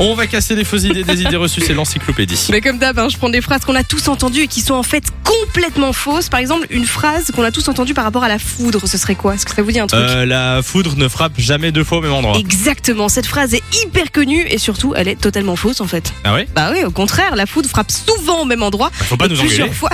On va casser les fausses idées, des idées reçues, c'est l'encyclopédie. Mais comme d'hab, hein, je prends des phrases qu'on a tous entendues et qui sont en fait complètement fausses. Par exemple, une phrase qu'on a tous entendue par rapport à la foudre, ce serait quoi? Est-ce que ça vous dit un truc? Euh, la foudre ne frappe jamais deux fois au même endroit. Exactement, cette phrase est hyper connue et surtout, elle est totalement fausse en fait. Ah ouais? Bah oui, au contraire, la foudre frappe souvent au même endroit. Faut pas et nous plusieurs engueuler. fois.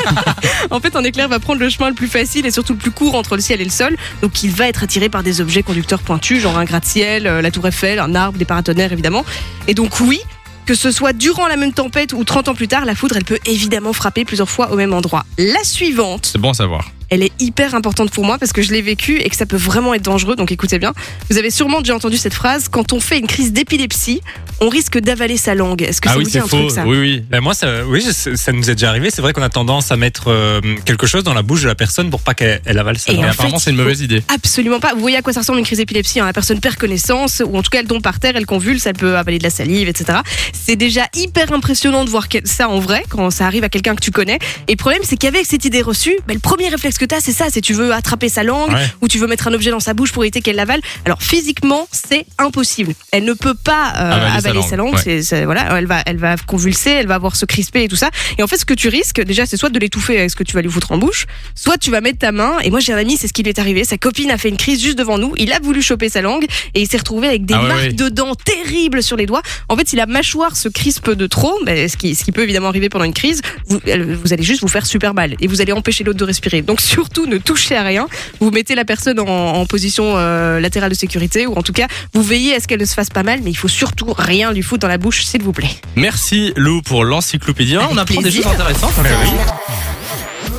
en fait, un éclair va prendre le chemin le plus facile et surtout le plus court entre le ciel et le sol. Donc, il va être attiré par des objets conducteurs pointus, genre un gratte-ciel, euh, la tour Eiffel, un arbre, des paratonnerres évidemment. Et donc, oui. Que ce soit durant la même tempête ou 30 ans plus tard, la foudre, elle peut évidemment frapper plusieurs fois au même endroit. La suivante, C'est bon à savoir. Elle est hyper importante pour moi parce que je l'ai vécue et que ça peut vraiment être dangereux, donc écoutez bien. Vous avez sûrement déjà entendu cette phrase, quand on fait une crise d'épilepsie, on risque d'avaler sa langue. Est-ce que Ah ça oui, vous dit c'est un faux. truc ça Oui, oui. Ben moi, ça, oui, ça nous est déjà arrivé. C'est vrai qu'on a tendance à mettre euh, quelque chose dans la bouche de la personne pour pas qu'elle elle avale sa Et langue. Apparemment, c'est une mauvaise idée. Absolument pas. Vous voyez à quoi ça ressemble une crise d'épilepsie hein. La personne perd connaissance, ou en tout cas elle tombe par terre, elle convulse, elle peut avaler de la salive, etc. C'est déjà hyper impressionnant de voir ça en vrai quand ça arrive à quelqu'un que tu connais. Et le problème, c'est qu'avec cette idée reçue, ben, le premier réflexe que tu as, c'est ça c'est tu veux attraper sa langue Ouais. ou tu veux mettre un objet dans sa bouche pour éviter qu'elle l'avale. Alors physiquement, c'est impossible. Elle ne peut pas euh, Avaler sa langue, sa langue. ouais. C'est- voilà, elle va, elle va convulser, elle va avoir se crisper et tout ça. Et en fait, ce que tu risques, déjà, c'est soit de l'étouffer avec ce que tu vas lui foutre en bouche, soit tu vas mettre ta main. Et moi, j'ai un ami, c'est ce qui lui est arrivé. Sa copine a fait une crise juste devant nous. Il a voulu choper sa langue et il s'est retrouvé avec des Ah marques de dents terribles sur les doigts. En fait, si la mâchoire se crispe de trop, ben, ce, qui, ce qui peut évidemment arriver pendant une crise, vous, vous allez juste vous faire super mal et vous allez empêcher l'autre de respirer. Donc surtout, ne touchez à rien. Vous mettez la personne en, en position euh, latérale de sécurité ou en tout cas, vous veillez à ce qu'elle ne se fasse pas mal, mais il faut surtout rien lui foutre dans la bouche, s'il vous plaît. Merci Lou pour l'encyclopédie. On apprend des choses intéressantes.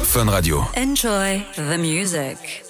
Fun Radio. Enjoy the music.